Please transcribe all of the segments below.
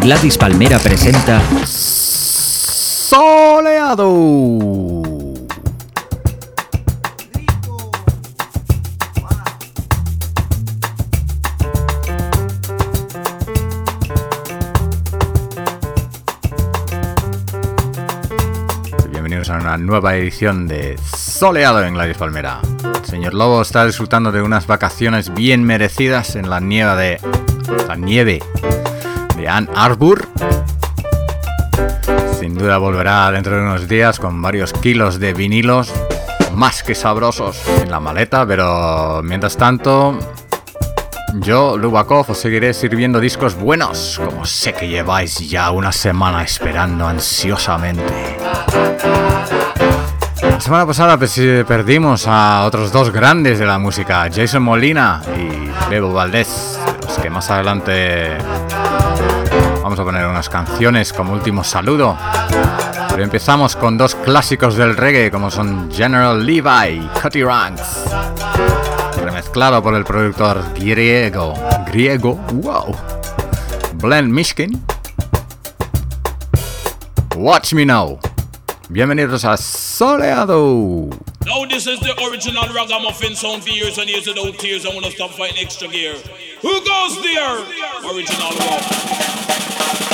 Gladys Palmera presenta Soleado. Nueva edición de Soleado en Gladys Palmera. El señor Lobo está disfrutando de unas vacaciones bien merecidas en la nieve de la nieve de Ann Arbor. Sin duda volverá dentro de unos días con varios kilos de vinilos más que sabrosos en la maleta, pero mientras tanto, yo, Lubakov, os seguiré sirviendo discos buenos, como sé que lleváis ya una semana esperando ansiosamente. La semana pasada pues, perdimos a otros dos grandes de la música, Jason Molina y Bebo Valdés, los que más adelante Vamos a poner unas canciones como último saludo. Pero empezamos con dos clásicos del reggae como son General Levi y Cutty Ranks. Remezclado por el productor griego. Griego, wow. Blend Mishkin. Watch Me Now. Bienvenidos a Soleado. Now this is the original ragamuffin sound for years and years without tears. I wanna stop fighting extra gear. Who goes there? Original one.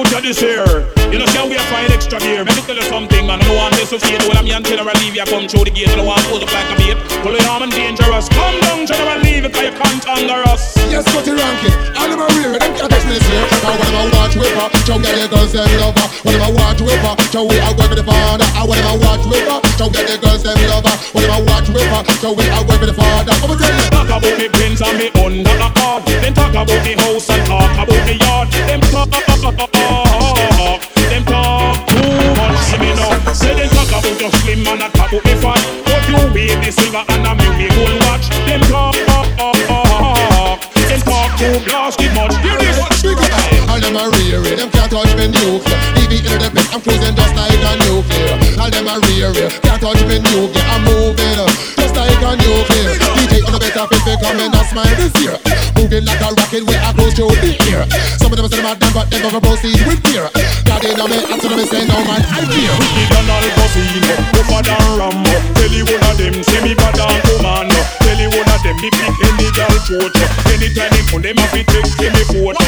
Youth of this year. You know, can we find extra gear? Let me tell you something, man. I don't want this to feel. Well, I'm young general leave you come through the gate. I don't want to look like a bait. Pull it arm and dangerous. Come down, general leave it, cause you can't anger us. Yes, got it ranking. All of my rear, them can't touch this year. Now, when a watch whipper, show get the girls them lover. When a watch whipper, show we are going with the father. I want a watch whipper, show get the girls them lover. When a watch whipper, show we are going with the father. Tell you. Talk about me pins and me under the card. Uh, uh. Then talk about the house and talk about the yard. Them talk uh, talk, them talk too much. See me now, say them talk about your slim and talk about me fat. But you wear the silver and a me gold watch. Them talk, them talk too glass too much. Hear this? All them a rear eh? them can't touch me nuclear. Leave it in the bed, I'm cruising just like a nuclear. All them a rear eh? can't touch me nuclear. I'm moving eh. Come and smile this year. Moving like a rocket, where I go through the air. Some of them say them damn, but they never proceed with fear. God in me, answer them say no man, I fear. Wicked and all casino, tougher than Rambo. Tell you one of them, say me bad and commando. Tell you one of them, me pick girl throat. Anytime they put them off, it takes me photo.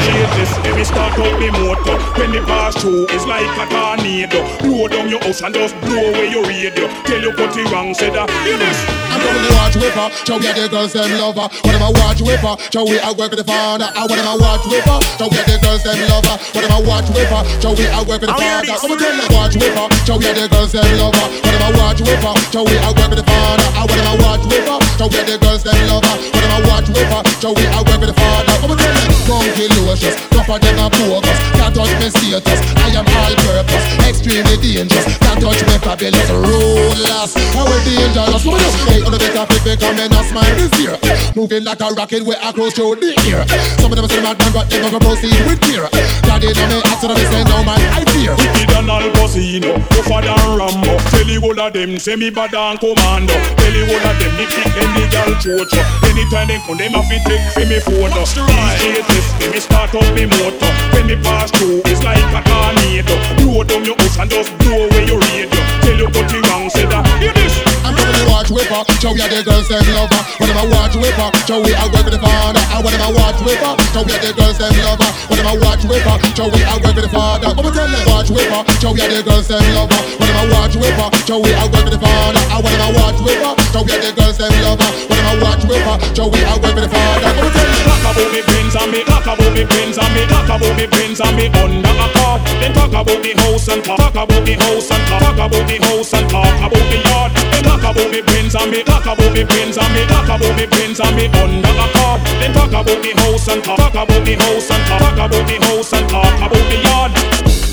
Straight this, let me start up the motor. When they pass through, it's like a tornado. Blow down your house and just blow away your radio. Tell you cut it wrong, say that. Hear this. I'm to watch whipper, show get the girls them lover. When I'm a watch whipper, show we I work with the father. Ah, I want them a watch whipper, show get the girls them lover. When I'm a watch whipper, show we I work with the father. Ah, I'm them watch whipper, show get the girls them lover. When I'm a watch whipper, show we I work with the father. I want them a watch whipper, show get the girls them lover. When I'm a watch whipper, show we I work with the father. I'm tell them funky luscious, tougher than a bogus. Can't touch me status, I am all purpose, extremely dangerous. Can't touch me fabulous, ruthless. How we dangerous, we do? Hey, on the better people come and smile this year. Moving like a rocket, we are close to the ear. Some of them say mad man, but they never proceed with fear. Daddy, no me, answer them, say no man, I fear. Wicked and Al Pacino, tougher than Rambo. Tell you all of them, say me bad and commando. Tell you all of them, me pick any girl chocho. Anytime they come, them have to take for me photo. Straight this, me start up me motor. When me pass through, it's like a tornado. Blow down your house and just blow away your radio. Tell you what you wrong, say that. Hear this. To watch whipper, show ya the girls them lover. When I'm a watch whipper, show we work with the father. I want them a watch whipper, show ya the girls them lover. When I'm a watch whipper, show we work with the father. Come on, tell them watch whipper, show ya the girls them lover. When I'm a watch whipper, show we work with the father. I want them a watch whipper, show ya the girls them lover. When I'm a watch whipper, show we work with the father. Come on, tell them. Talk about me pins and me, talk about me pins and me, talk about me pins and me under a car. Then talk about the house and talk, about the house and talk about the house and talk about the yard. Then talk about me pins and me, talk about me pins and me, talk about me pins and me under a car. Then talk about the house and talk, about the house and talk, about the house and talk about the yard.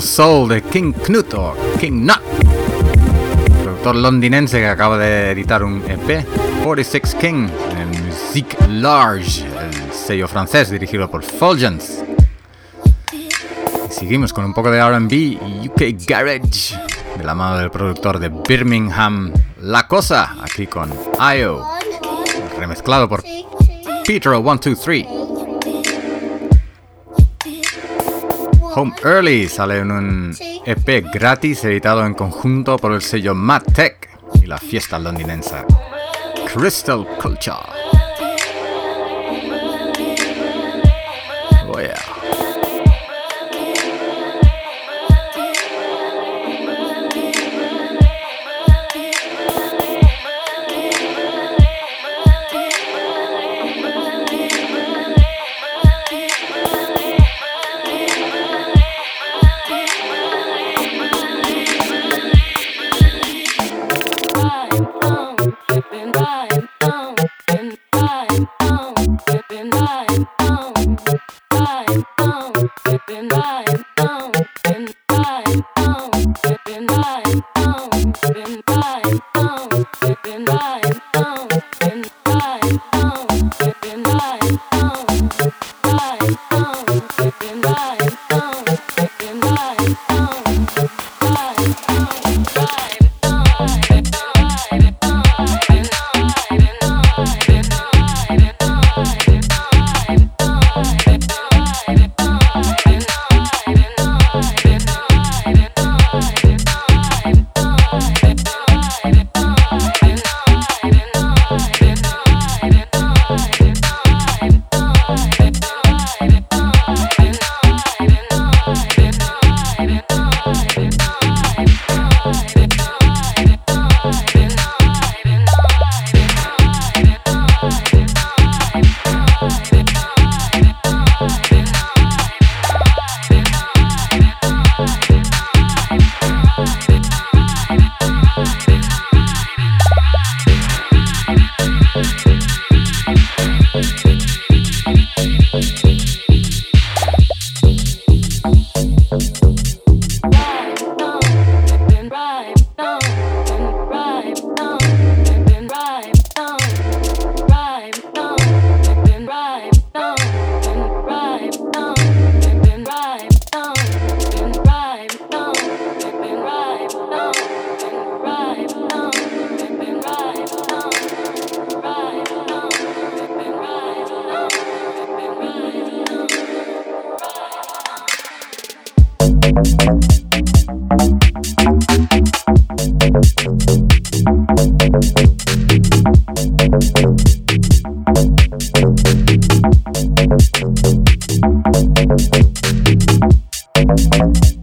Soul de King Knut o King Nut, productor londinense que acaba de editar un EP, 46 King, en Musique Large, el sello francés dirigido por Fulgence. seguimos con un poco de RB y UK Garage, de la mano del productor de Birmingham, La Cosa, aquí con IO, remezclado por Peter 123. Home Early sale en un EP gratis editado en conjunto por el sello Mad Tech y la fiesta londinense Crystal Culture.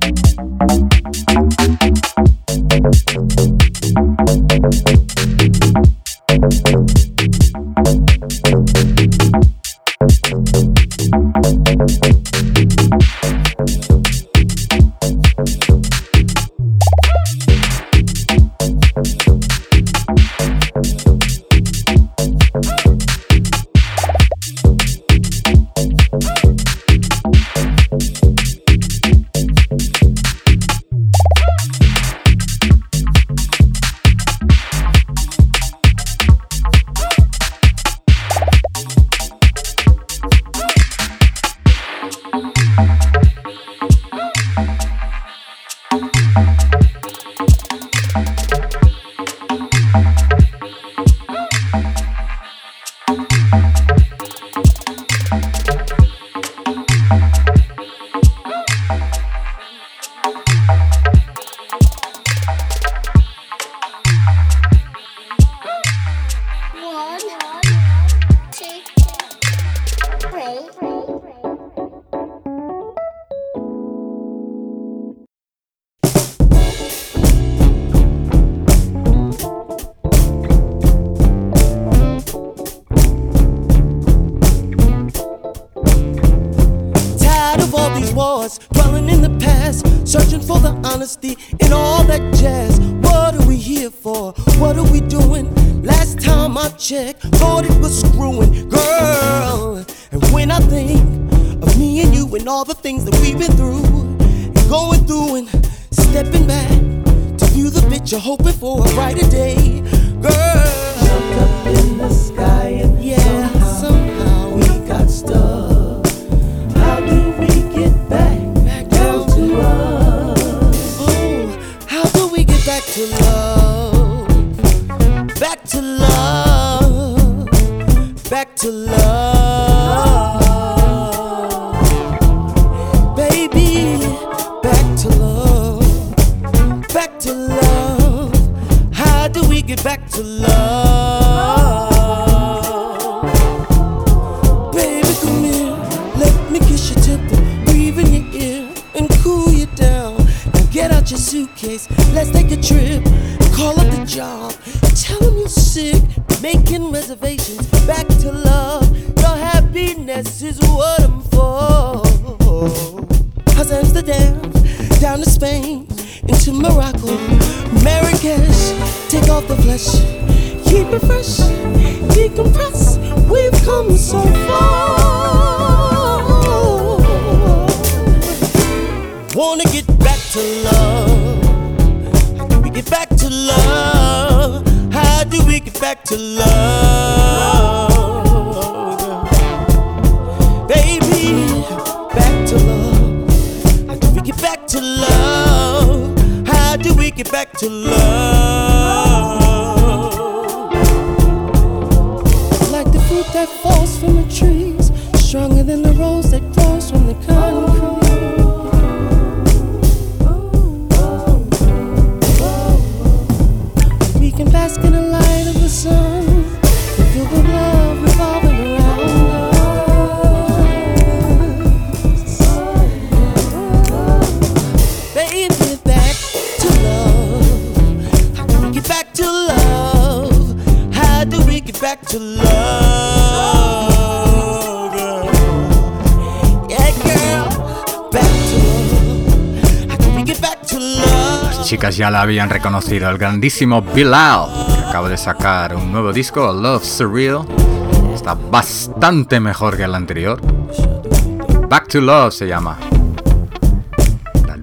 Thank Las chicas ya la habían reconocido, el grandísimo Bilal, que acaba de sacar un nuevo disco, Love Surreal. Está bastante mejor que el anterior. Back to Love se llama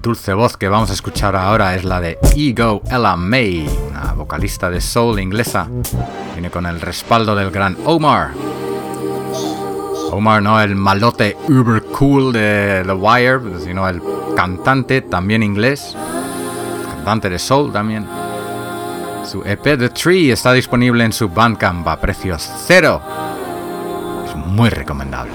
dulce voz que vamos a escuchar ahora es la de Ego Ella May, una vocalista de soul inglesa. Viene con el respaldo del gran Omar. Omar no el malote uber cool de The Wire, sino el cantante también inglés, cantante de soul también. Su EP The Tree está disponible en su Bandcamp a precios cero. Es muy recomendable.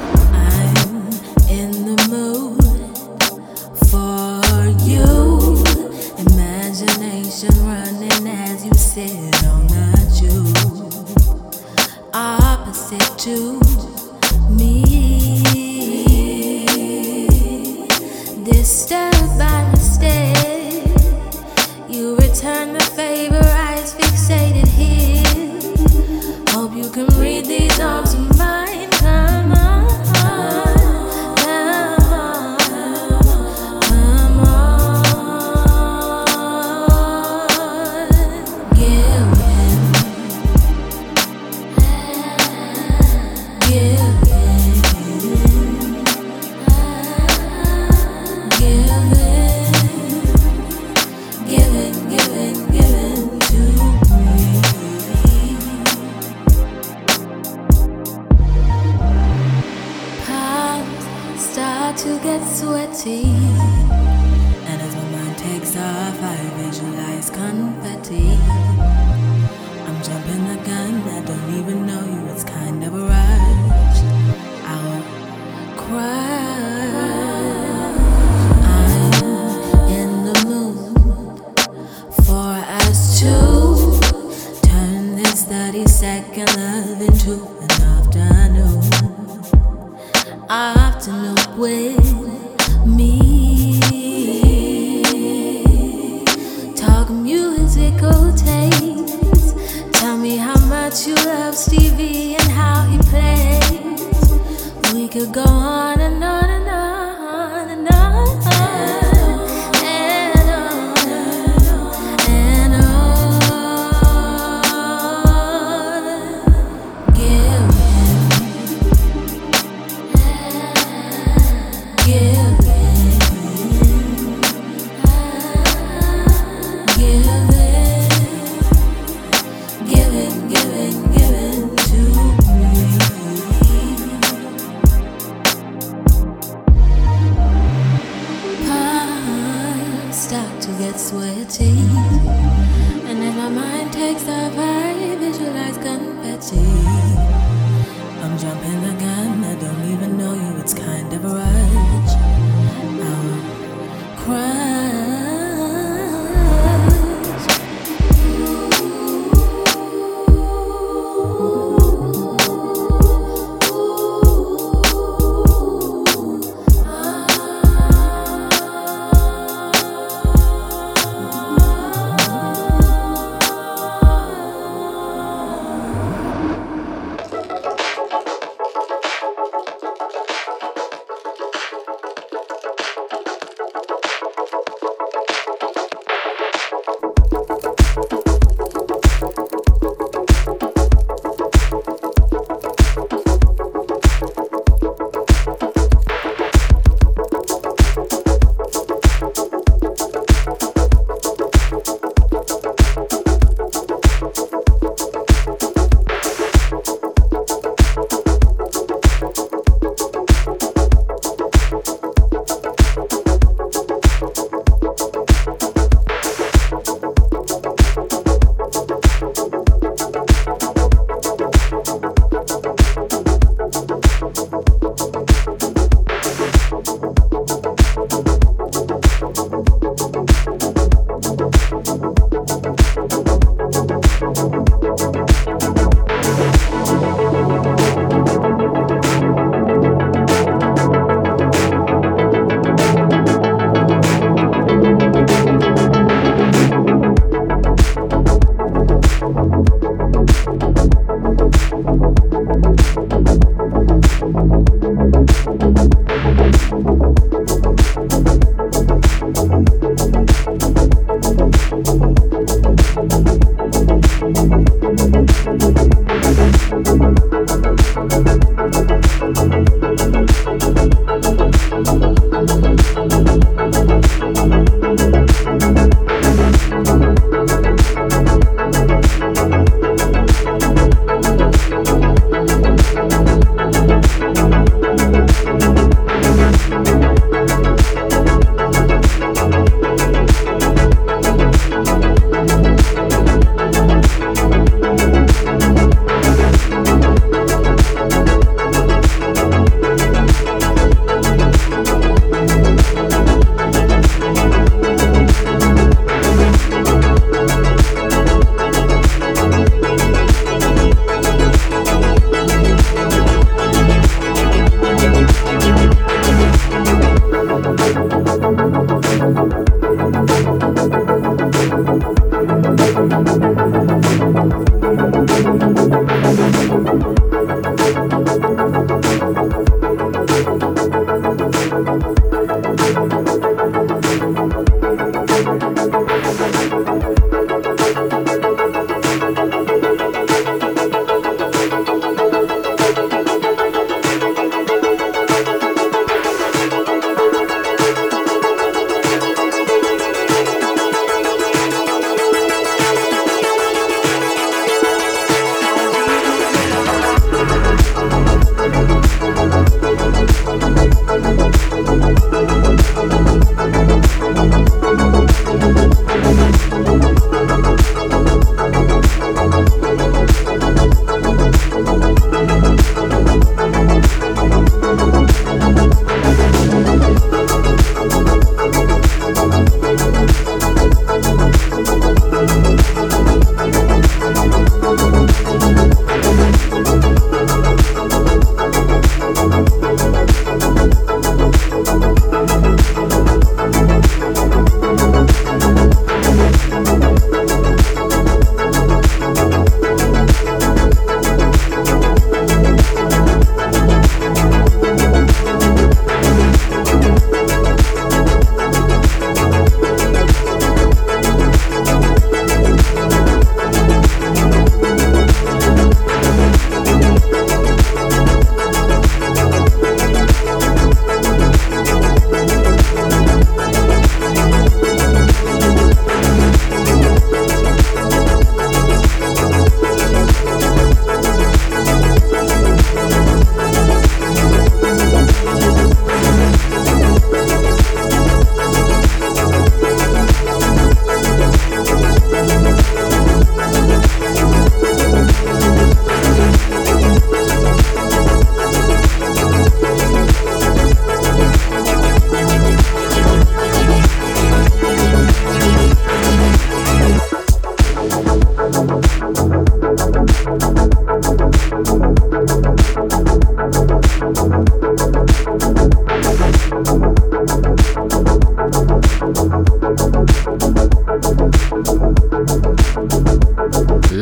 to get sweaty. And as my mind takes off, I visualize confetti. I'm jumping the gun, I don't even know you, it's kind of a rush. I'll cry.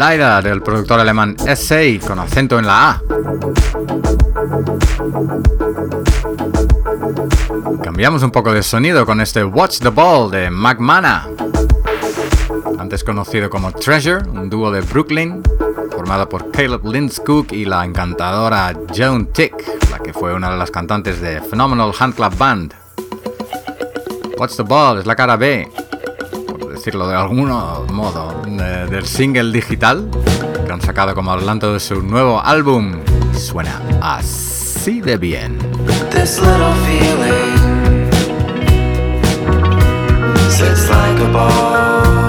Laida del productor alemán SA con acento en la A. Cambiamos un poco de sonido con este Watch the Ball de McMana, antes conocido como Treasure, un dúo de Brooklyn, formado por Caleb Lindscook y la encantadora Joan Tick, la que fue una de las cantantes de Phenomenal Hand Club Band. Watch the Ball es la cara B, por decirlo de algún modo, del single digital que han sacado como adelanto de su nuevo álbum. Suena así de bien. This little feeling sits like a ball.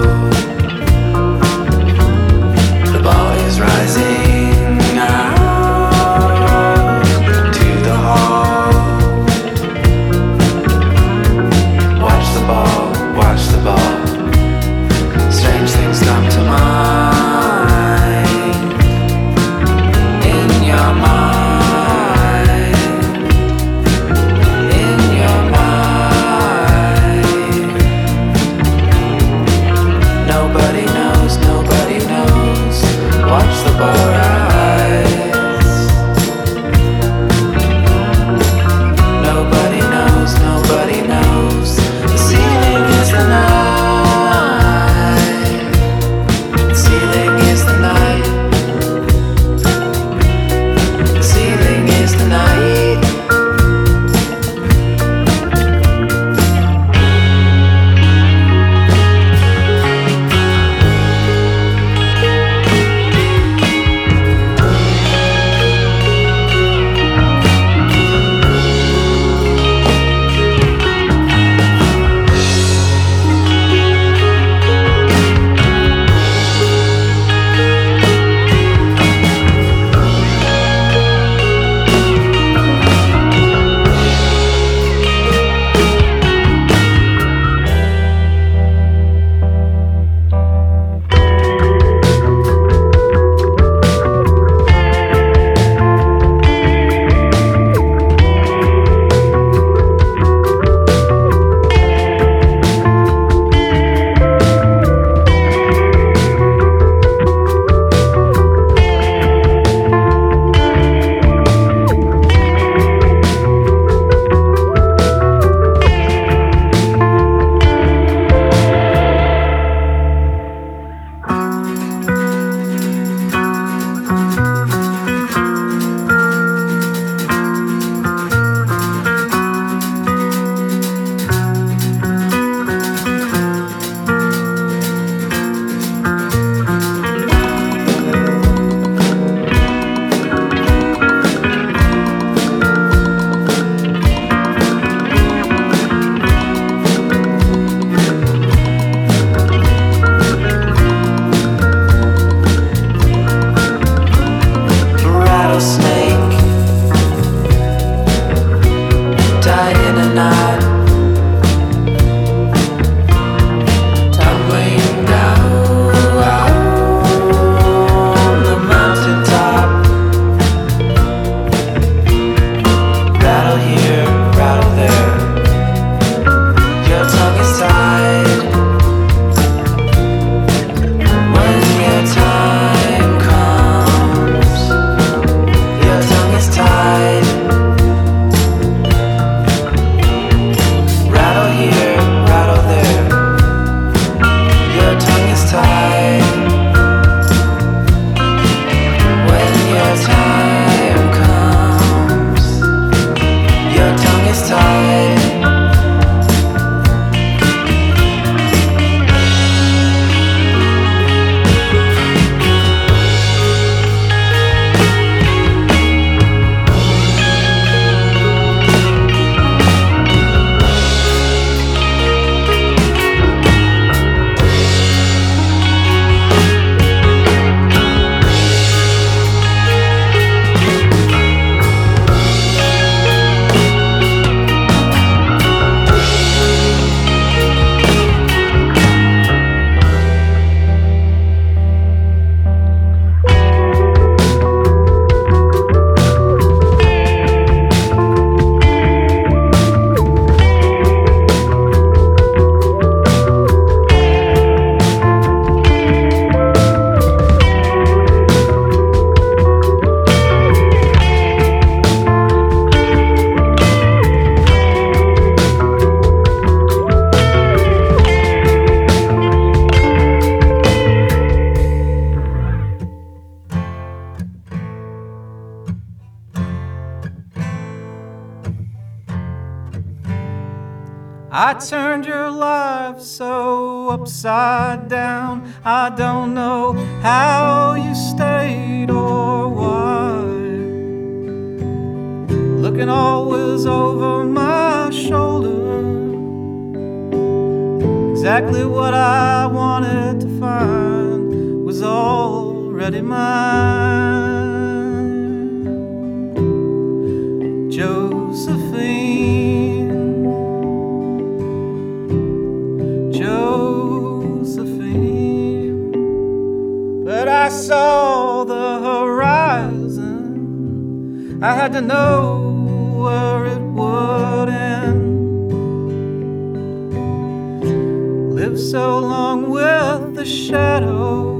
shadow.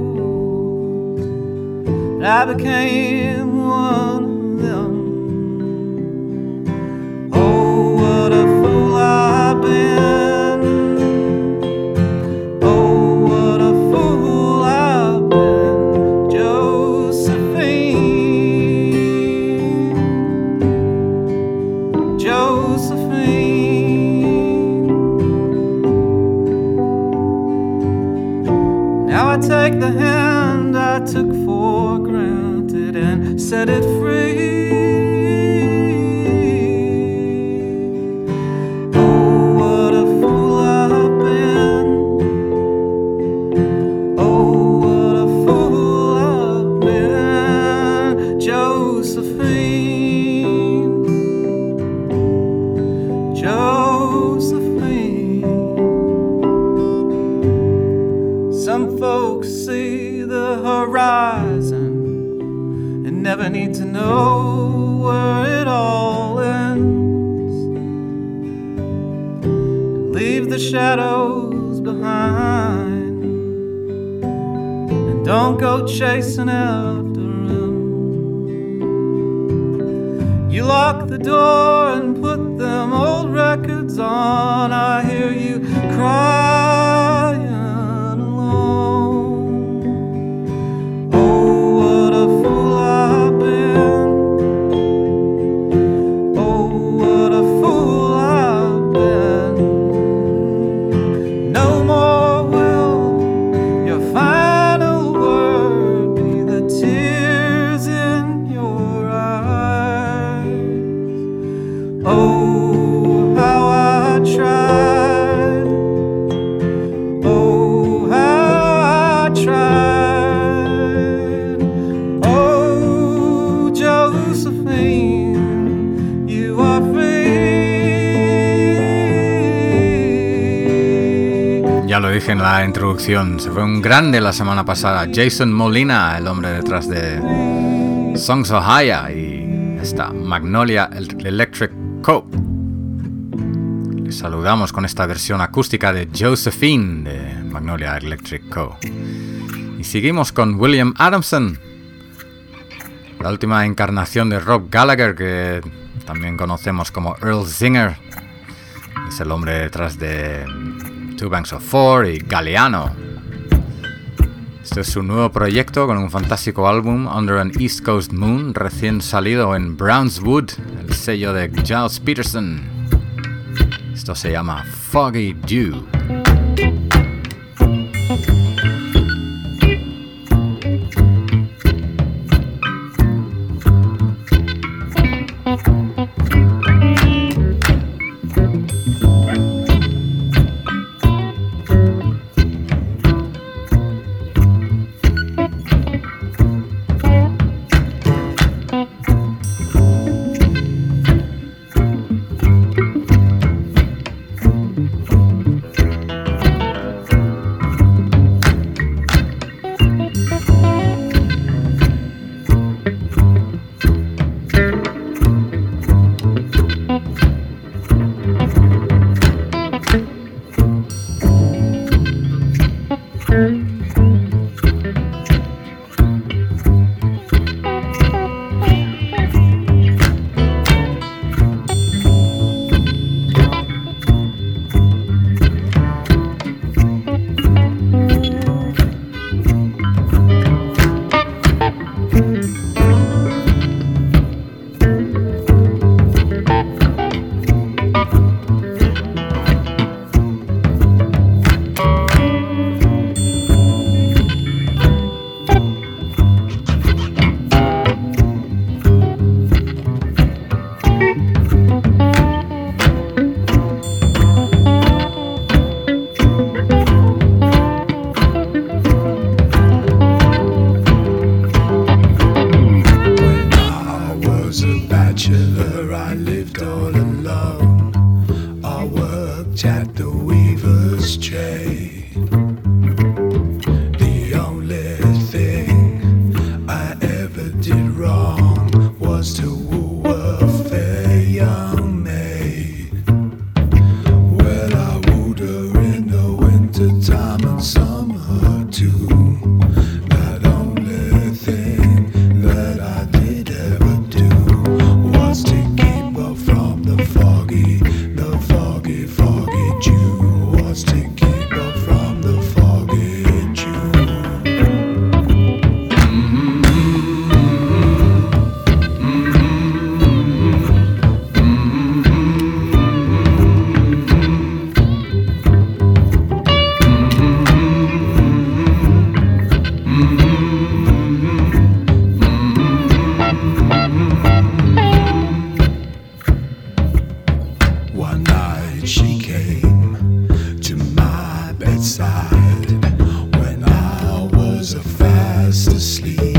And I became one of them. said it chasing after him. You lock the door and put them old records on. En la introducción, se fue un grande la semana pasada. Jason Molina, el hombre detrás de Songs Haya y esta Magnolia Electric Co. Le saludamos con esta versión acústica de Josephine de Magnolia Electric Co. Y seguimos con William Adamson, la última encarnación de Rob Gallagher que también conocemos como Earl Singer. Es el hombre detrás de Two Banks of Four y Galeano. Este es su nuevo proyecto con un fantástico álbum, Under an East Coast Moon, recién salido en Brownswood, el sello de Giles Peterson. Esto se llama Foggy Dew. Night she came to my bedside when I was fast asleep.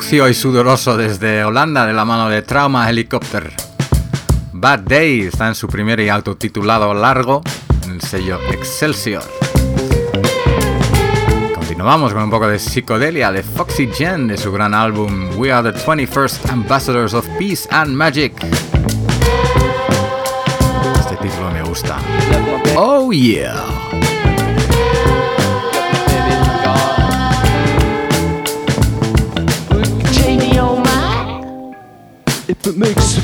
Sucio y sudoroso desde Holanda de la mano de Trauma Helicopter. Bad Day está en su primer y autotitulado largo en el sello Excelsior. Continuamos con un poco de psicodelia de Foxy Gen de su gran álbum We Are the 21st Ambassadors of Peace and Magic. Este título me gusta. Oh yeah. It makes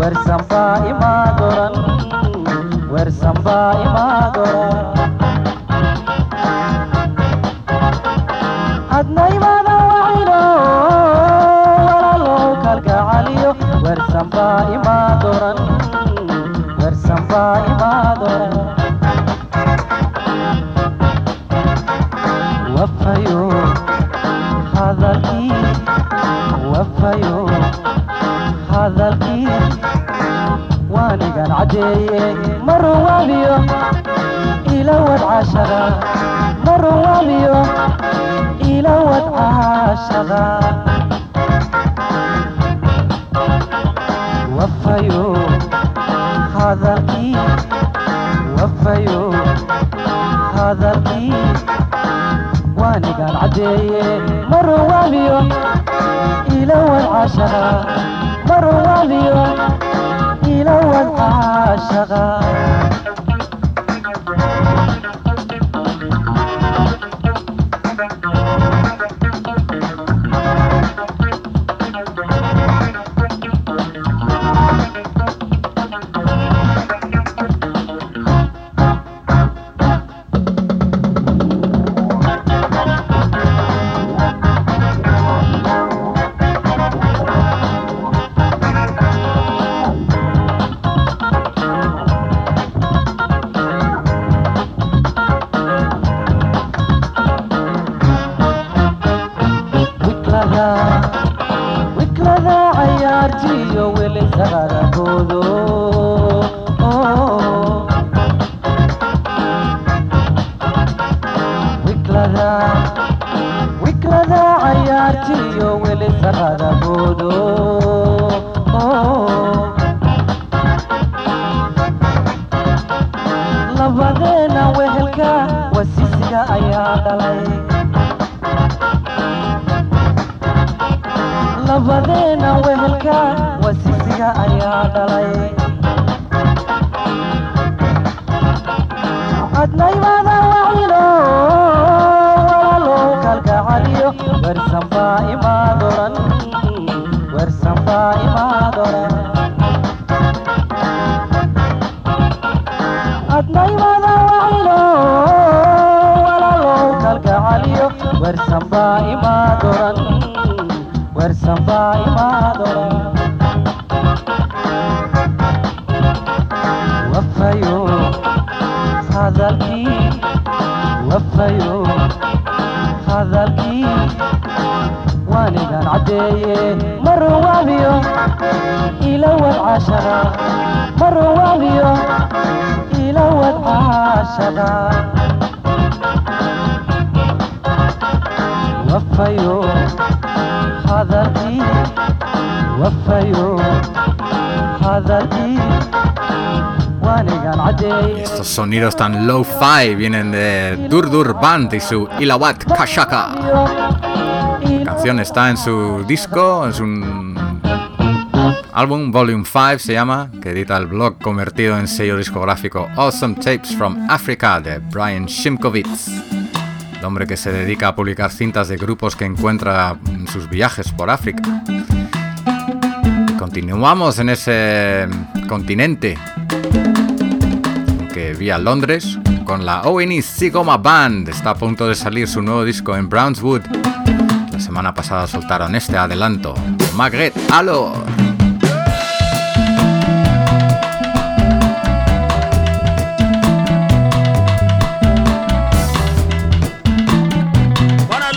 bersama imagoran bersama imagoran jeeye maruwaamiyo ilawad caashada maruwaamiyo ilawad caashada wafayo hadalkii wafayo hadalkii. Waanigaan cadeeye maruwaamiyo ilawad caashada maruwa والعاشقة sonidos tan low-fi vienen de Durdur Band y su Ilawat Kashaka. La canción está en su disco, es un álbum, Volume 5 se llama, que edita el blog convertido en sello discográfico Awesome Tapes from Africa de Brian Shimkovitz, el hombre que se dedica a publicar cintas de grupos que encuentra en sus viajes por África. Continuamos en ese continente vía Londres con la ONE Sigoma Band. Está a punto de salir su nuevo disco en Brownswood. La semana pasada soltaron este adelanto. Magret, alo. Bwana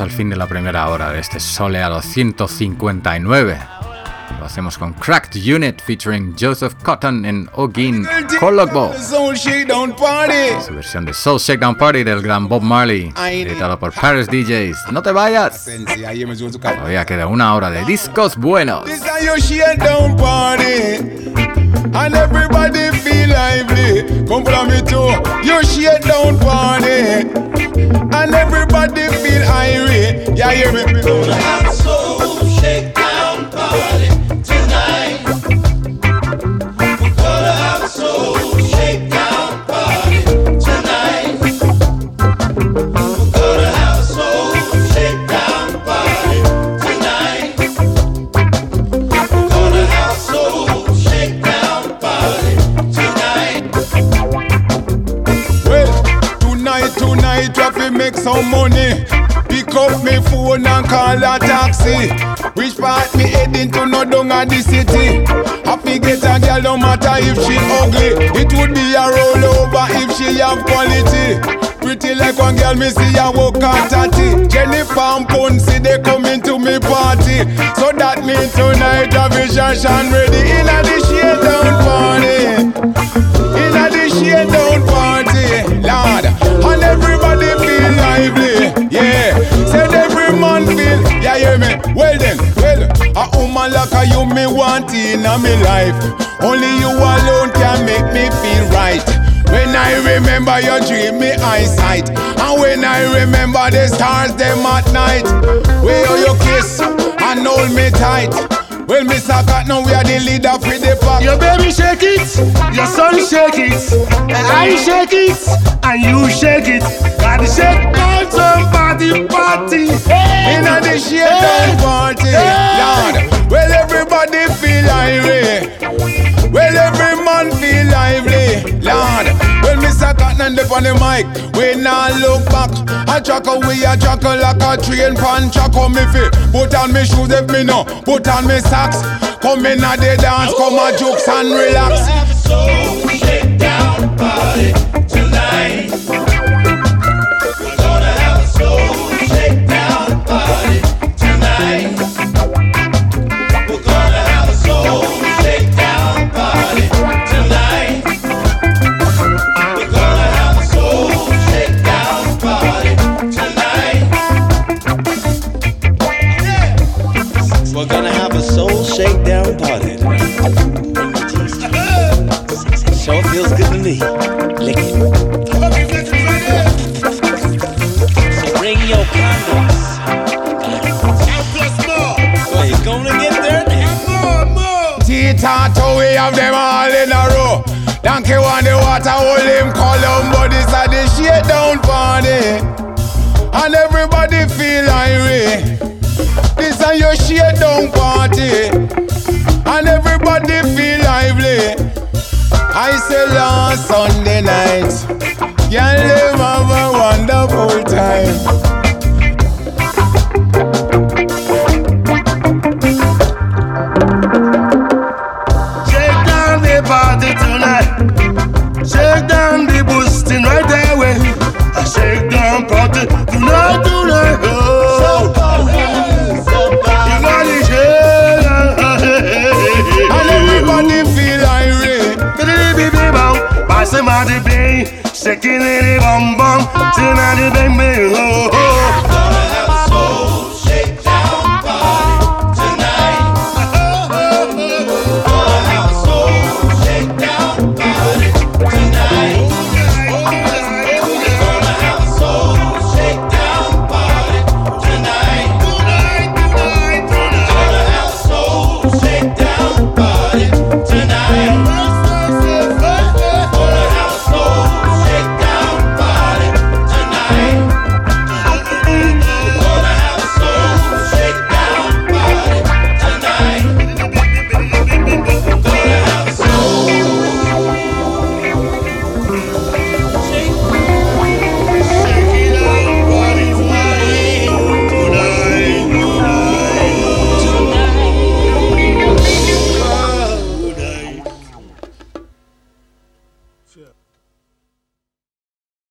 al fin de la primera hora de este soleado 159. Lo hacemos con Cracked Unit featuring Joseph Cotton en Ogin Cologbo. Su versión de Soul Shakedown Party del gran Bob Marley, editado por Paris DJs. No te vayas. Todavía queda una hora de discos buenos. and everybody feel lively. Come from me shake down party, and everybody feel irate. Yeah, hear me? Gonna have soul shake down party some money. Pick up me phone and call a taxi. Which part me heading to no down at the city? Happy get a girl no matter if she ugly. It would be a rollover if she have quality. Pretty like one girl me see a walk at tatty. Jennifer and Ponce they coming to me party. So that means tonight a vision shine ready in a the shade down party. In a the shade down party, Lord, and everybody Well then, well, a woman like a you me want in a me life. Only you alone can make me feel right. When I remember your dreamy eyesight, and when I remember the stars them at night, where you kiss and hold me tight. Well, Mr. Cat, now we are the leader for the pack. Your baby shake it, your son shake it, and I shake it, and you shake it. Gotta shake down some party party. In a the shade down party, Lord. Well, everybody feel irate. Well, every man feel lively, Lord. Well, Mr. Cotton up on the mic, we now look back. I track we I track like a train pan on me feet. Put on me shoes if me no, put on me socks. Come in at the dance, come a jokes and relax. Shake down party eat hot, we have them all in a row. Donkey want the water, hold him Columbo. This a the shakedown party, and everybody feel irate. This a your shakedown party, and everybody feel lively. I say last Sunday night, can live have a wonderful time. Tonight, tonight. Oh. You got it, shake. And everybody feel irate. Pass him out the bay, shaking it, bum bum, tonight the baby. Oh, oh.